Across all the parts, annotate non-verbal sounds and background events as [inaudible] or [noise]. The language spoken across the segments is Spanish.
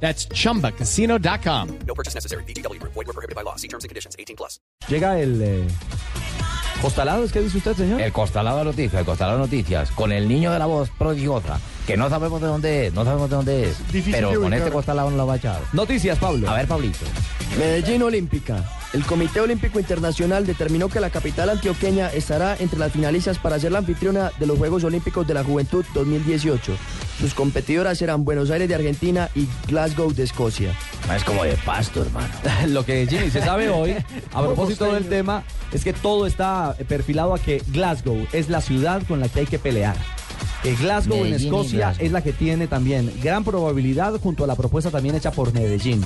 That's chumbacasino.com. No purchase necessary. BGW. Void were prohibited by law. See terms and conditions. 18 plus. Llega el eh, costalados, ¿qué dice usted, señor? El Costalado de Noticias, el Costalado de Noticias, con el niño de la voz prodigiosa, que no sabemos de dónde es, no sabemos de dónde es, Difícil pero con ubicar. este Costalado no lo va a echar. Noticias, Pablo. A ver, Pablito. Medellín Olímpica. El Comité Olímpico Internacional determinó que la capital antioqueña estará entre las finalistas para ser la anfitriona de los Juegos Olímpicos de la Juventud 2018. Sus competidoras serán Buenos Aires de Argentina y Glasgow de Escocia. Es como de pasto, hermano. [laughs] Lo que Jimmy se sabe hoy, a [laughs] propósito del tema, es que todo está perfilado a que Glasgow es la ciudad con la que hay que pelear. Que Glasgow en Medellín Escocia Glasgow. es la que tiene también gran probabilidad junto a la propuesta también hecha por Medellín.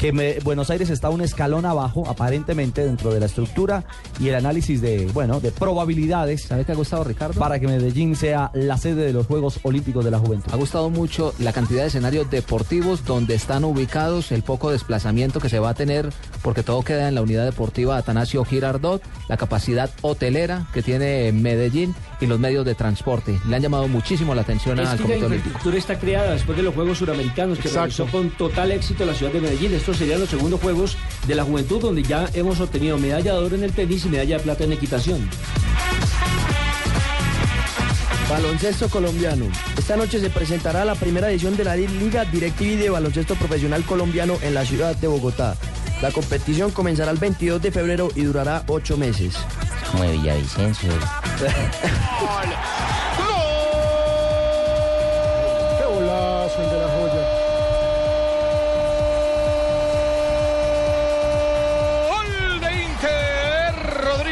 Que me- Buenos Aires está un escalón abajo, aparentemente, dentro de la estructura y el análisis de, bueno, de probabilidades ¿Sabe qué ha gustado, Ricardo? para que Medellín sea la sede de los Juegos Olímpicos de la Juventud. Ha gustado mucho la cantidad de escenarios deportivos donde están ubicados, el poco desplazamiento que se va a tener, porque todo queda en la unidad deportiva Atanasio Girardot, la capacidad hotelera que tiene Medellín y los medios de transporte. Le han llamado muchísimo la atención Es al que la Comité Olímpico. infraestructura está creada después de los Juegos Suramericanos que Exacto. realizó con total éxito la ciudad de Medellín. Estos serían los segundos Juegos de la Juventud donde ya hemos obtenido medalla de oro en el tenis y medalla de plata en equitación. Baloncesto colombiano. Esta noche se presentará la primera edición de la Liga DirecTV de Baloncesto Profesional Colombiano en la ciudad de Bogotá. La competición comenzará el 22 de febrero y durará ocho meses. Como de Villavicencio. [laughs]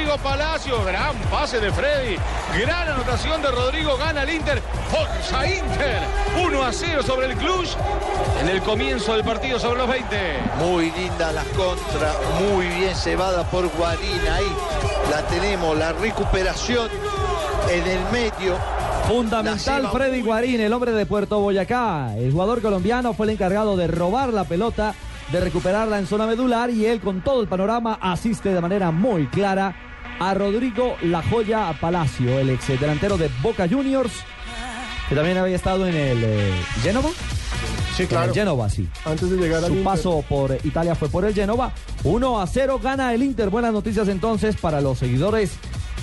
Rodrigo Palacio, gran pase de Freddy, gran anotación de Rodrigo, gana el Inter, Forza Inter, 1 a 0 sobre el Cluj en el comienzo del partido sobre los 20. Muy linda la contra, muy bien cebada por Guarín. Ahí la tenemos, la recuperación en el medio. Fundamental Freddy Guarín, el hombre de Puerto Boyacá. El jugador colombiano fue el encargado de robar la pelota, de recuperarla en zona medular y él con todo el panorama asiste de manera muy clara a Rodrigo La Joya Palacio, el ex delantero de Boca Juniors, que también había estado en el eh, Génova. Sí, En el Génova, sí. Antes de llegar al Su Inter. paso por Italia fue por el Génova. 1 a 0 gana el Inter. Buenas noticias entonces para los seguidores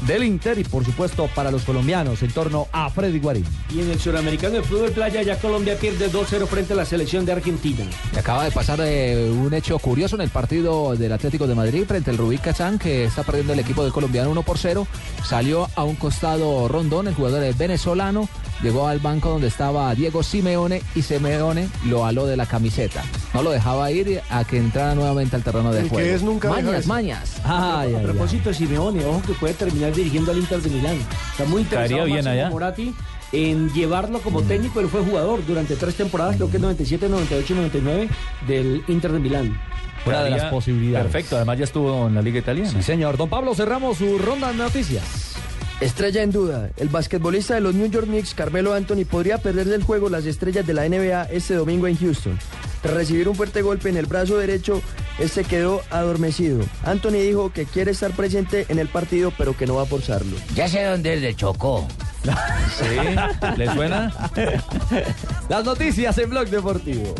del Inter y por supuesto para los colombianos en torno a Freddy Guarín. Y en el Suramericano de Fútbol Playa ya Colombia pierde 2-0 frente a la selección de Argentina. Y acaba de pasar eh, un hecho curioso en el partido del Atlético de Madrid frente al Rubí Kazán, que está perdiendo el equipo de colombiano 1 por 0. Salió a un costado Rondón, el jugador es venezolano. Llegó al banco donde estaba Diego Simeone y Simeone lo aló de la camiseta. No lo dejaba ir a que entrara nuevamente al terreno de El que juego. es nunca mañas, mañas. Ay, a ay, ay. propósito de Simeone, ojo que puede terminar dirigiendo al Inter de Milán. Está muy interesado bien allá. Moratti en llevarlo como técnico. Él fue jugador durante tres temporadas, creo que 97, 98, 99 del Inter de Milán. Una de las posibilidades. Perfecto, además ya estuvo en la Liga Italiana. Sí, señor. Don Pablo, cerramos su ronda de noticias. Estrella en duda, el basquetbolista de los New York Knicks, Carmelo Anthony, podría perder del juego las estrellas de la NBA este domingo en Houston. Tras recibir un fuerte golpe en el brazo derecho, este quedó adormecido. Anthony dijo que quiere estar presente en el partido, pero que no va a forzarlo. Ya sé dónde es Chocó. [laughs] ¿Sí? ¿Le suena? las noticias en Blog Deportivo.